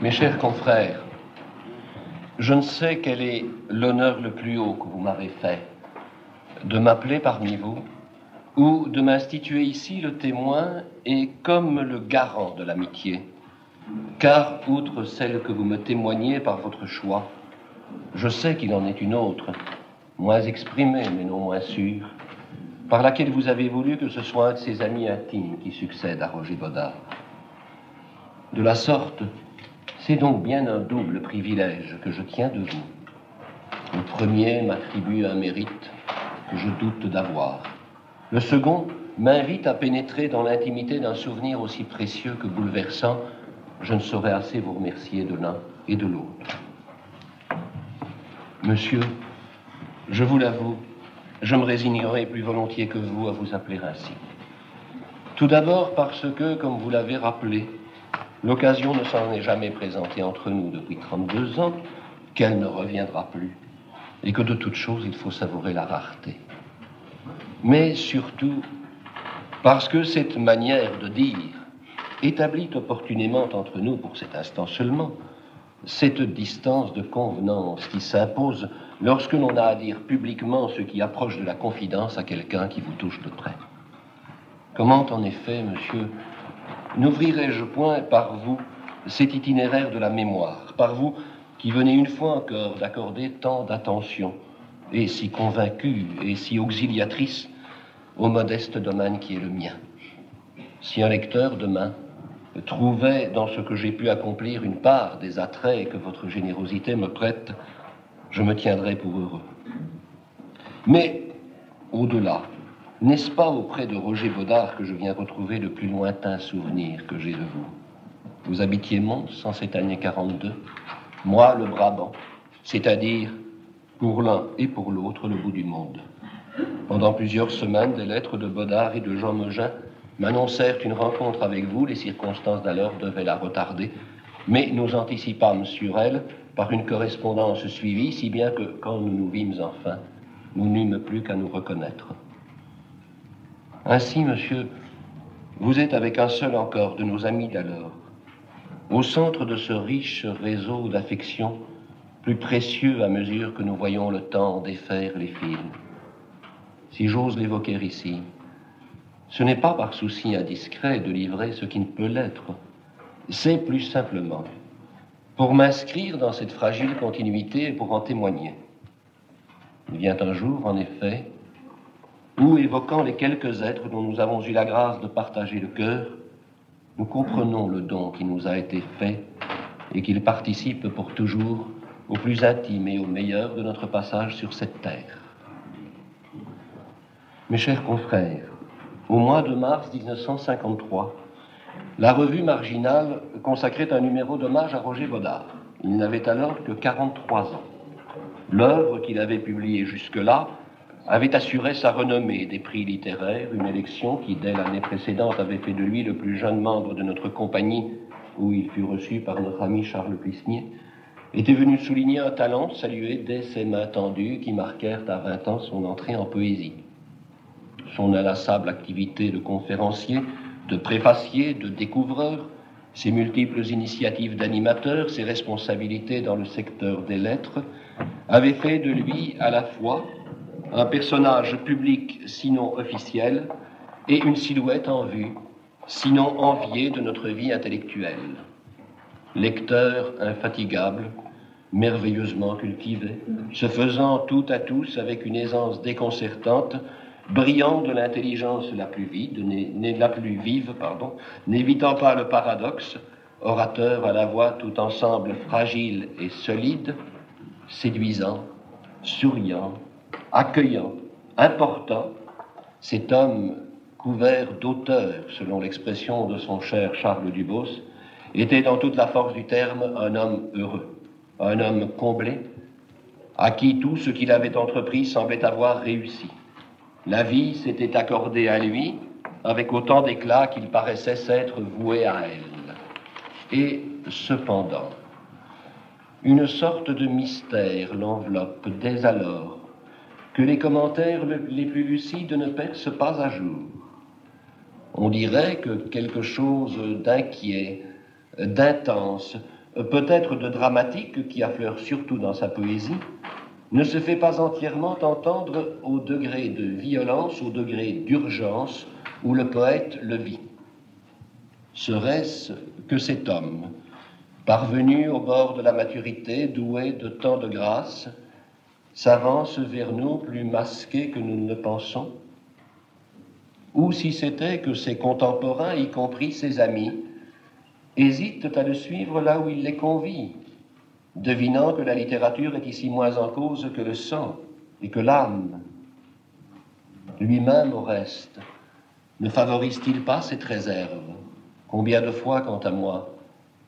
Mes chers confrères, je ne sais quel est l'honneur le plus haut que vous m'avez fait, de m'appeler parmi vous ou de m'instituer ici le témoin et comme le garant de l'amitié. Car, outre celle que vous me témoignez par votre choix, je sais qu'il en est une autre, moins exprimée mais non moins sûre, par laquelle vous avez voulu que ce soit un de ses amis intimes qui succède à Roger Baudard. De la sorte, c'est donc bien un double privilège que je tiens de vous. Le premier m'attribue un mérite que je doute d'avoir. Le second m'invite à pénétrer dans l'intimité d'un souvenir aussi précieux que bouleversant. Je ne saurais assez vous remercier de l'un et de l'autre. Monsieur, je vous l'avoue, je me résignerai plus volontiers que vous à vous appeler ainsi. Tout d'abord parce que, comme vous l'avez rappelé, l'occasion ne s'en est jamais présentée entre nous depuis 32 ans, qu'elle ne reviendra plus, et que de toute chose il faut savourer la rareté. Mais surtout parce que cette manière de dire établit opportunément entre nous, pour cet instant seulement, cette distance de convenance qui s'impose lorsque l'on a à dire publiquement ce qui approche de la confidence à quelqu'un qui vous touche de près. Comment, en effet, monsieur, n'ouvrirai-je point par vous cet itinéraire de la mémoire, par vous qui venez une fois encore d'accorder tant d'attention, et si convaincu et si auxiliatrice, au modeste domaine qui est le mien? Si un lecteur demain trouvait dans ce que j'ai pu accomplir une part des attraits que votre générosité me prête, je me tiendrai pour heureux. Mais, au-delà, n'est-ce pas auprès de Roger Baudard que je viens retrouver le plus lointain souvenir que j'ai de vous? Vous habitiez Mons en cette année 42, moi le Brabant, c'est-à-dire pour l'un et pour l'autre le bout du monde. Pendant plusieurs semaines, des lettres de Baudard et de Jean Megin m'annoncèrent une rencontre avec vous. Les circonstances d'alors devaient la retarder, mais nous anticipâmes sur elle par une correspondance suivie, si bien que quand nous nous vîmes enfin, nous n'eûmes plus qu'à nous reconnaître. Ainsi, monsieur, vous êtes avec un seul encore de nos amis d'alors, au centre de ce riche réseau d'affection, plus précieux à mesure que nous voyons le temps défaire les fils. Si j'ose l'évoquer ici, ce n'est pas par souci indiscret de livrer ce qui ne peut l'être, c'est plus simplement pour m'inscrire dans cette fragile continuité et pour en témoigner. Il vient un jour, en effet, où, évoquant les quelques êtres dont nous avons eu la grâce de partager le cœur, nous comprenons le don qui nous a été fait et qu'il participe pour toujours au plus intime et au meilleur de notre passage sur cette terre. Mes chers confrères, au mois de mars 1953, la revue marginale consacrait un numéro d'hommage à Roger Baudard. Il n'avait alors que 43 ans. L'œuvre qu'il avait publiée jusque-là avait assuré sa renommée des prix littéraires, une élection qui, dès l'année précédente, avait fait de lui le plus jeune membre de notre compagnie, où il fut reçu par notre ami Charles Plisnier, était venu souligner un talent salué dès ses mains tendues qui marquèrent à 20 ans son entrée en poésie. Son inlassable activité de conférencier de préfacier, de découvreur, ses multiples initiatives d'animateur, ses responsabilités dans le secteur des lettres, avaient fait de lui à la fois un personnage public sinon officiel et une silhouette en vue, sinon enviée de notre vie intellectuelle. Lecteur infatigable, merveilleusement cultivé, se faisant tout à tous avec une aisance déconcertante, brillant de l'intelligence la plus vide, la plus vive, pardon, n'évitant pas le paradoxe, orateur à la voix tout ensemble fragile et solide, séduisant, souriant, accueillant, important, cet homme couvert d'auteur, selon l'expression de son cher Charles Dubos, était dans toute la force du terme un homme heureux, un homme comblé, à qui tout ce qu'il avait entrepris semblait avoir réussi. La vie s'était accordée à lui avec autant d'éclat qu'il paraissait s'être voué à elle. Et cependant, une sorte de mystère l'enveloppe dès alors, que les commentaires les plus lucides ne percent pas à jour. On dirait que quelque chose d'inquiet, d'intense, peut-être de dramatique qui affleure surtout dans sa poésie, ne se fait pas entièrement entendre au degré de violence, au degré d'urgence où le poète le vit. Serait-ce que cet homme, parvenu au bord de la maturité, doué de tant de grâce, s'avance vers nous plus masqué que nous ne le pensons? Ou si c'était que ses contemporains, y compris ses amis, hésitent à le suivre là où il les convie, devinant que la littérature est ici moins en cause que le sang et que l'âme. Lui-même, au reste, ne favorise-t-il pas cette réserve Combien de fois, quant à moi,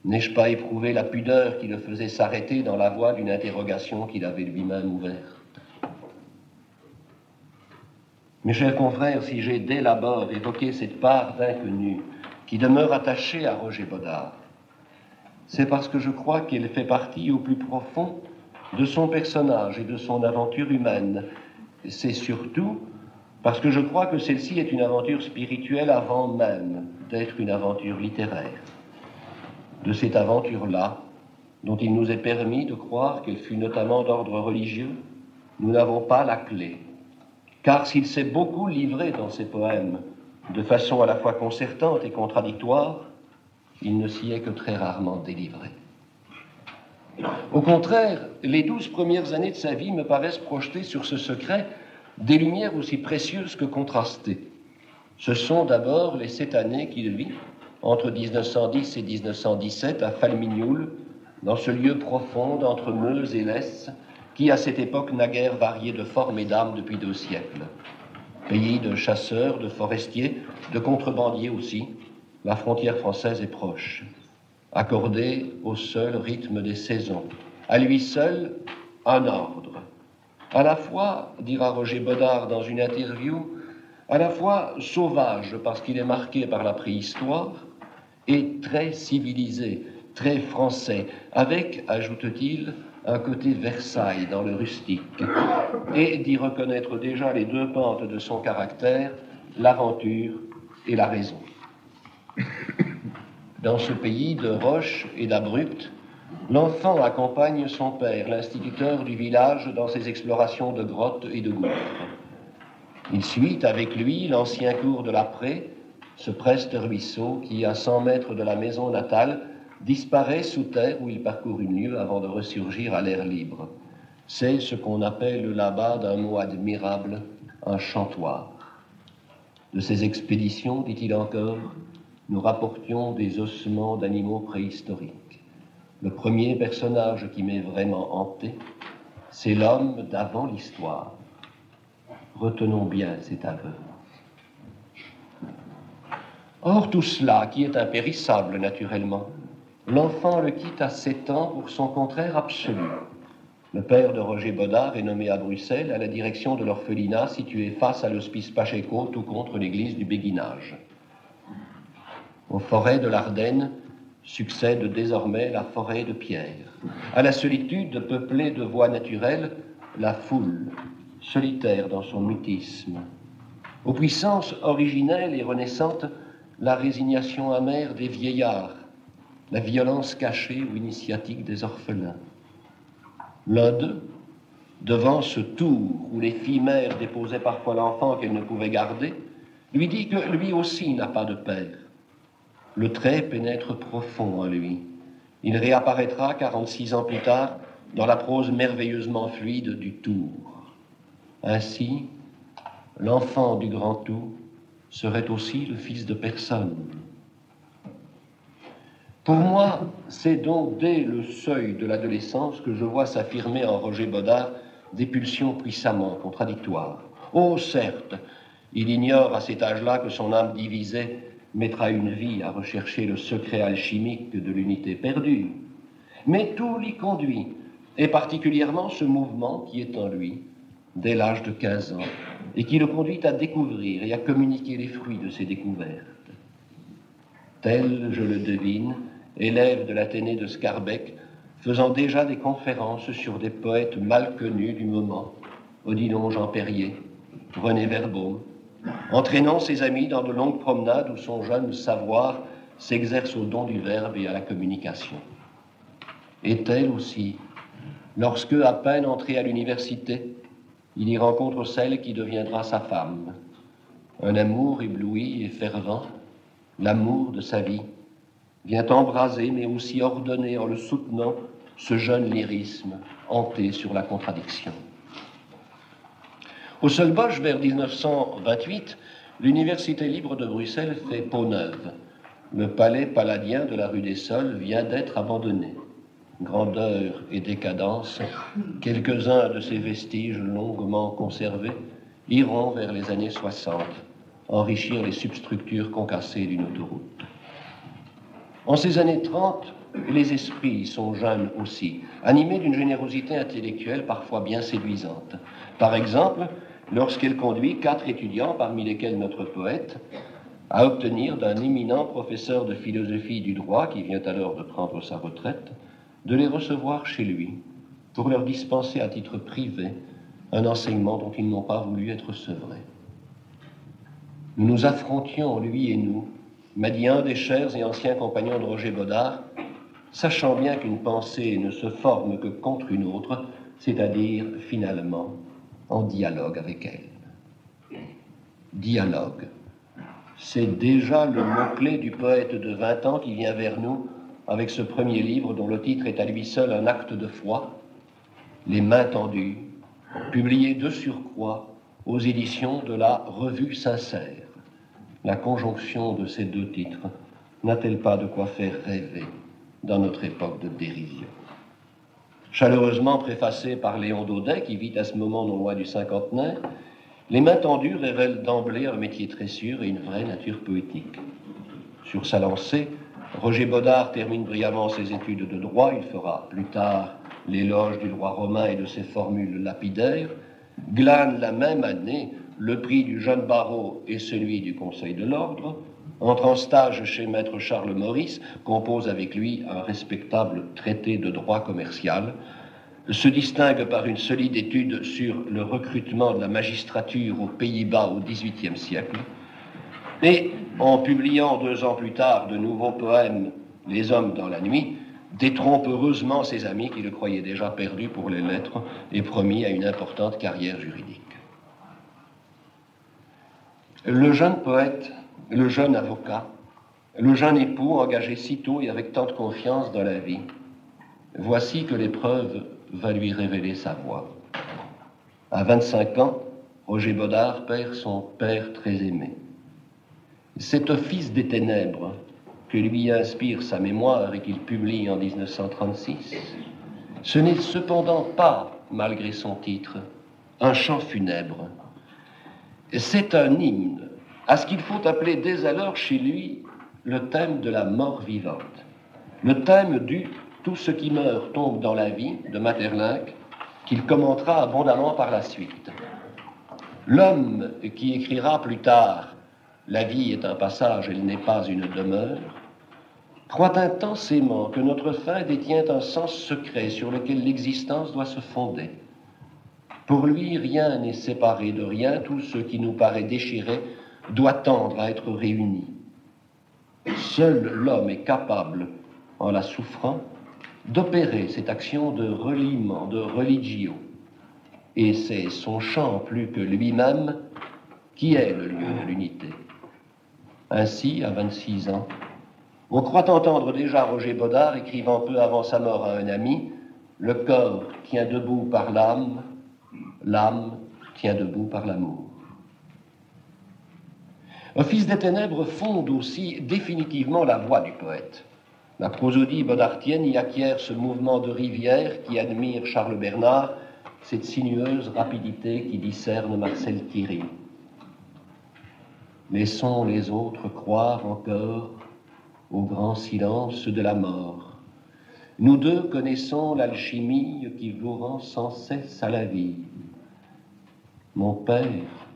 n'ai-je pas éprouvé la pudeur qui le faisait s'arrêter dans la voie d'une interrogation qu'il avait lui-même ouverte? Mes chers confrères, si j'ai dès l'abord évoqué cette part d'inconnu qui demeure attachée à Roger Baudard, c'est parce que je crois qu'elle fait partie au plus profond de son personnage et de son aventure humaine. C'est surtout parce que je crois que celle-ci est une aventure spirituelle avant même d'être une aventure littéraire. De cette aventure-là, dont il nous est permis de croire qu'elle fut notamment d'ordre religieux, nous n'avons pas la clé. Car s'il s'est beaucoup livré dans ses poèmes de façon à la fois concertante et contradictoire, il ne s'y est que très rarement délivré. Au contraire, les douze premières années de sa vie me paraissent projeter sur ce secret des lumières aussi précieuses que contrastées. Ce sont d'abord les sept années qu'il vit entre 1910 et 1917 à Falmignoul, dans ce lieu profond entre Meuse et Lesse, qui à cette époque n'a guère varié de forme et d'âme depuis deux siècles. Pays de chasseurs, de forestiers, de contrebandiers aussi, la frontière française est proche, accordée au seul rythme des saisons, à lui seul un ordre. À la fois, dira Roger Bodard dans une interview, à la fois sauvage parce qu'il est marqué par la préhistoire et très civilisé, très français, avec, ajoute-t-il, un côté Versailles dans le rustique, et d'y reconnaître déjà les deux pentes de son caractère, l'aventure et la raison. Dans ce pays de roches et d'abrupts, l'enfant accompagne son père, l'instituteur du village, dans ses explorations de grottes et de gouffres. Il suit avec lui l'ancien cours de l'après, ce preste ruisseau qui, à 100 mètres de la maison natale, disparaît sous terre où il parcourt une lieue avant de ressurgir à l'air libre. C'est ce qu'on appelle là-bas d'un mot admirable un chantoir. De ces expéditions, dit-il encore, nous rapportions des ossements d'animaux préhistoriques. Le premier personnage qui m'est vraiment hanté, c'est l'homme d'avant l'histoire. Retenons bien cet aveu. Or, tout cela, qui est impérissable naturellement, l'enfant le quitte à sept ans pour son contraire absolu. Le père de Roger Bodard est nommé à Bruxelles à la direction de l'orphelinat situé face à l'hospice Pacheco, tout contre l'église du Béguinage. Aux forêts de l'Ardenne succède désormais la forêt de pierre. À la solitude peuplée de voies naturelles, la foule, solitaire dans son mutisme. Aux puissances originelles et renaissantes, la résignation amère des vieillards, la violence cachée ou initiatique des orphelins. D'eux, devant ce tour où les filles mères déposaient parfois l'enfant qu'elles ne pouvaient garder, lui dit que lui aussi n'a pas de père le trait pénètre profond en lui. Il réapparaîtra 46 ans plus tard dans la prose merveilleusement fluide du Tour. Ainsi, l'enfant du grand Tour serait aussi le fils de personne. Pour moi, c'est donc dès le seuil de l'adolescence que je vois s'affirmer en Roger Bodard des pulsions puissamment contradictoires. Oh, certes, il ignore à cet âge-là que son âme divisée mettra une vie à rechercher le secret alchimique de l'unité perdue. Mais tout l'y conduit, et particulièrement ce mouvement qui est en lui dès l'âge de 15 ans, et qui le conduit à découvrir et à communiquer les fruits de ses découvertes. Tel, je le devine, élève de l'Athénée de Scarbeck, faisant déjà des conférences sur des poètes mal connus du moment, Odilon Jean Perrier, René Verbaume, entraînant ses amis dans de longues promenades où son jeune savoir s'exerce au don du verbe et à la communication. est elle aussi, lorsque, à peine entré à l'université, il y rencontre celle qui deviendra sa femme. Un amour ébloui et fervent, l'amour de sa vie, vient embraser mais aussi ordonner en le soutenant ce jeune lyrisme hanté sur la contradiction. Au seul Bosch, vers 1928, l'Université libre de Bruxelles fait peau neuve. Le palais paladien de la rue des Sols vient d'être abandonné. Grandeur et décadence, quelques-uns de ces vestiges longuement conservés iront vers les années 60 enrichir les substructures concassées d'une autoroute. En ces années 30, les esprits sont jeunes aussi, animés d'une générosité intellectuelle parfois bien séduisante. Par exemple, lorsqu'elle conduit quatre étudiants, parmi lesquels notre poète, à obtenir d'un éminent professeur de philosophie du droit, qui vient alors de prendre sa retraite, de les recevoir chez lui pour leur dispenser à titre privé un enseignement dont ils n'ont pas voulu être sevrés. Nous nous affrontions, lui et nous, m'a dit un des chers et anciens compagnons de Roger Baudard, sachant bien qu'une pensée ne se forme que contre une autre, c'est-à-dire finalement en dialogue avec elle. Dialogue. C'est déjà le mot-clé du poète de 20 ans qui vient vers nous avec ce premier livre dont le titre est à lui seul un acte de foi, Les mains tendues, publié de surcroît aux éditions de la Revue Sincère. La conjonction de ces deux titres n'a-t-elle pas de quoi faire rêver dans notre époque de dérision? Chaleureusement préfacé par Léon Daudet, qui vit à ce moment non loin du cinquantenaire, Les mains tendues révèlent d'emblée un métier très sûr et une vraie nature poétique. Sur sa lancée, Roger Baudard termine brillamment ses études de droit. Il fera plus tard l'éloge du droit romain et de ses formules lapidaires. Glane la même année le prix du jeune barreau et celui du Conseil de l'ordre. Entre en stage chez maître Charles Maurice, compose avec lui un respectable traité de droit commercial, se distingue par une solide étude sur le recrutement de la magistrature aux Pays-Bas au XVIIIe siècle, et en publiant deux ans plus tard de nouveaux poèmes, Les hommes dans la nuit, détrompe heureusement ses amis qui le croyaient déjà perdu pour les lettres et promis à une importante carrière juridique. Le jeune poète le jeune avocat, le jeune époux engagé si tôt et avec tant de confiance dans la vie, voici que l'épreuve va lui révéler sa voix. À 25 ans, Roger Baudard perd son père très aimé. Cet office des ténèbres que lui inspire sa mémoire et qu'il publie en 1936, ce n'est cependant pas, malgré son titre, un chant funèbre. C'est un hymne à ce qu'il faut appeler dès alors chez lui le thème de la mort vivante, le thème du tout ce qui meurt tombe dans la vie de Materlinck, qu'il commentera abondamment par la suite. L'homme qui écrira plus tard La vie est un passage, elle n'est pas une demeure, croit intensément que notre fin détient un sens secret sur lequel l'existence doit se fonder. Pour lui, rien n'est séparé de rien, tout ce qui nous paraît déchiré doit tendre à être réuni. Seul l'homme est capable, en la souffrant, d'opérer cette action de reliement, de religio. Et c'est son chant plus que lui-même qui est le lieu de l'unité. Ainsi, à 26 ans, on croit entendre déjà Roger Baudard écrivant peu avant sa mort à un ami Le corps tient debout par l'âme, l'âme tient debout par l'amour. Office des ténèbres fonde aussi définitivement la voix du poète. La prosodie bodartienne y acquiert ce mouvement de rivière qui admire Charles Bernard, cette sinueuse rapidité qui discerne Marcel Thierry. Laissons les autres croire encore au grand silence de la mort. Nous deux connaissons l'alchimie qui vous rend sans cesse à la vie. Mon père,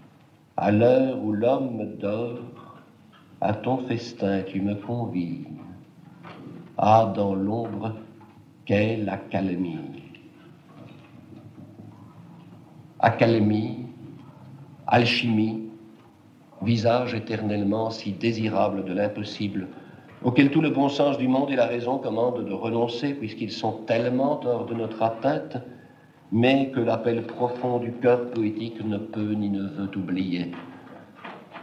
à l'heure où l'homme dort, à ton festin tu me convies. Ah, dans l'ombre, quelle accalmie Accalmie, alchimie, visage éternellement si désirable de l'impossible, auxquels tout le bon sens du monde et la raison commandent de renoncer, puisqu'ils sont tellement hors de notre atteinte, mais que l'appel profond du cœur poétique ne peut ni ne veut oublier.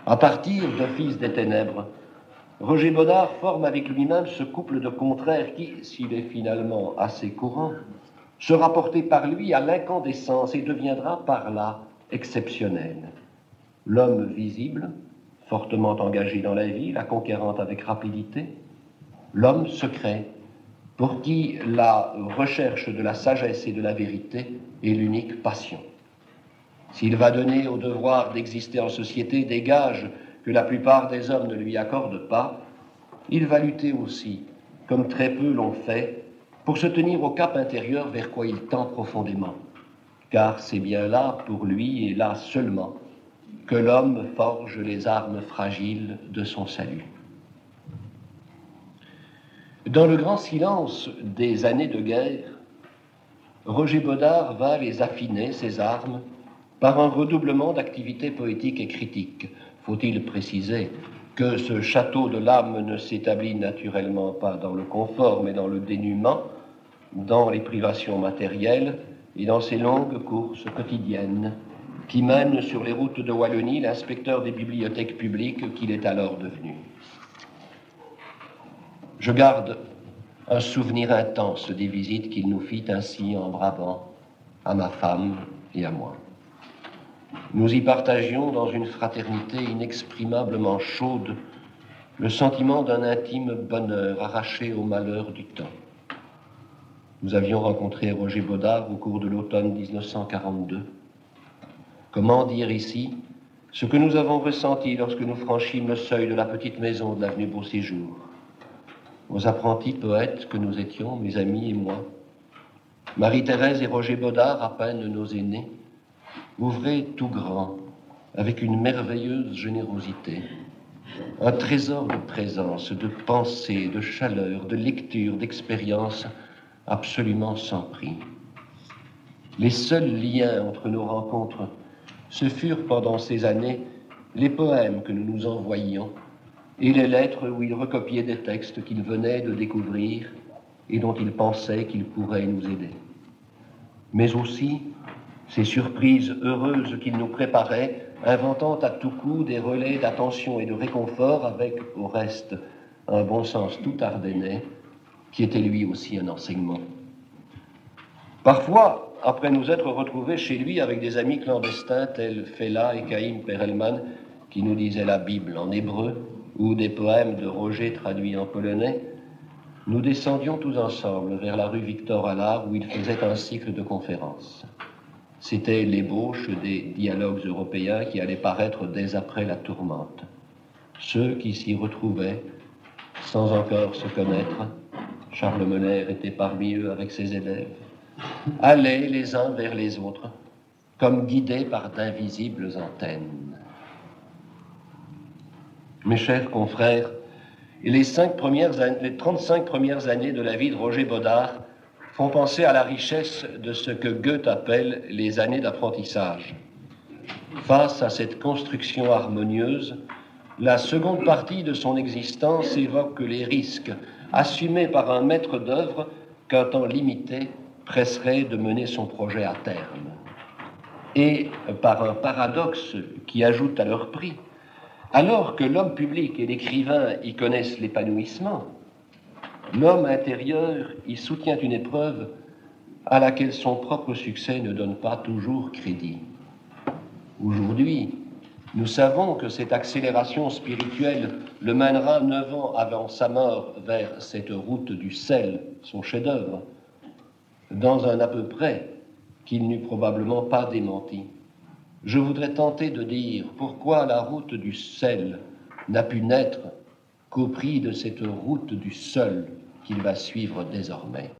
À partir Fils des Ténèbres, Roger Baudard forme avec lui-même ce couple de contraires qui, s'il est finalement assez courant, sera porté par lui à l'incandescence et deviendra par là exceptionnel. L'homme visible, fortement engagé dans la vie, la conquérante avec rapidité, l'homme secret, pour qui la recherche de la sagesse et de la vérité est l'unique passion. S'il va donner au devoir d'exister en société des gages que la plupart des hommes ne lui accordent pas, il va lutter aussi, comme très peu l'ont fait, pour se tenir au cap intérieur vers quoi il tend profondément. Car c'est bien là, pour lui, et là seulement, que l'homme forge les armes fragiles de son salut. Dans le grand silence des années de guerre, Roger Baudard va les affiner, ses armes, par un redoublement d'activité poétique et critique. Faut-il préciser que ce château de l'âme ne s'établit naturellement pas dans le confort, mais dans le dénuement, dans les privations matérielles et dans ces longues courses quotidiennes? Qui mènent sur les routes de Wallonie l'inspecteur des bibliothèques publiques qu'il est alors devenu. Je garde un souvenir intense des visites qu'il nous fit ainsi en Brabant à ma femme et à moi. Nous y partagions dans une fraternité inexprimablement chaude le sentiment d'un intime bonheur arraché au malheur du temps. Nous avions rencontré Roger Baudard au cours de l'automne 1942. Comment dire ici ce que nous avons ressenti lorsque nous franchîmes le seuil de la petite maison de l'avenue Beau Séjour Aux apprentis poètes que nous étions, mes amis et moi, Marie-Thérèse et Roger Baudard, à peine nos aînés, ouvrez tout grand, avec une merveilleuse générosité, un trésor de présence, de pensée, de chaleur, de lecture, d'expérience absolument sans prix. Les seuls liens entre nos rencontres, ce furent pendant ces années les poèmes que nous nous envoyions et les lettres où il recopiait des textes qu'il venait de découvrir et dont il pensait qu'ils pourraient nous aider. Mais aussi ces surprises heureuses qu'il nous préparait, inventant à tout coup des relais d'attention et de réconfort avec, au reste, un bon sens tout ardennais, qui était lui aussi un enseignement. Parfois, après nous être retrouvés chez lui avec des amis clandestins tels Fela et Caïm Perelman, qui nous disaient la Bible en hébreu, ou des poèmes de Roger traduits en polonais, nous descendions tous ensemble vers la rue Victor Allard où il faisait un cycle de conférences. C'était l'ébauche des dialogues européens qui allaient paraître dès après la tourmente. Ceux qui s'y retrouvaient, sans encore se connaître, Charles Monner était parmi eux avec ses élèves, allaient les uns vers les autres, comme guidés par d'invisibles antennes. Mes chers confrères, les, cinq premières, les 35 premières années de la vie de Roger Baudard font penser à la richesse de ce que Goethe appelle les années d'apprentissage. Face à cette construction harmonieuse, la seconde partie de son existence évoque les risques assumés par un maître d'œuvre qu'un temps limité presserait de mener son projet à terme. Et par un paradoxe qui ajoute à leur prix, alors que l'homme public et l'écrivain y connaissent l'épanouissement, L'homme intérieur y soutient une épreuve à laquelle son propre succès ne donne pas toujours crédit. Aujourd'hui, nous savons que cette accélération spirituelle le mènera neuf ans avant sa mort vers cette route du sel, son chef-d'œuvre, dans un à peu près qu'il n'eût probablement pas démenti. Je voudrais tenter de dire pourquoi la route du sel n'a pu naître qu'au prix de cette route du seul qu'il va suivre désormais.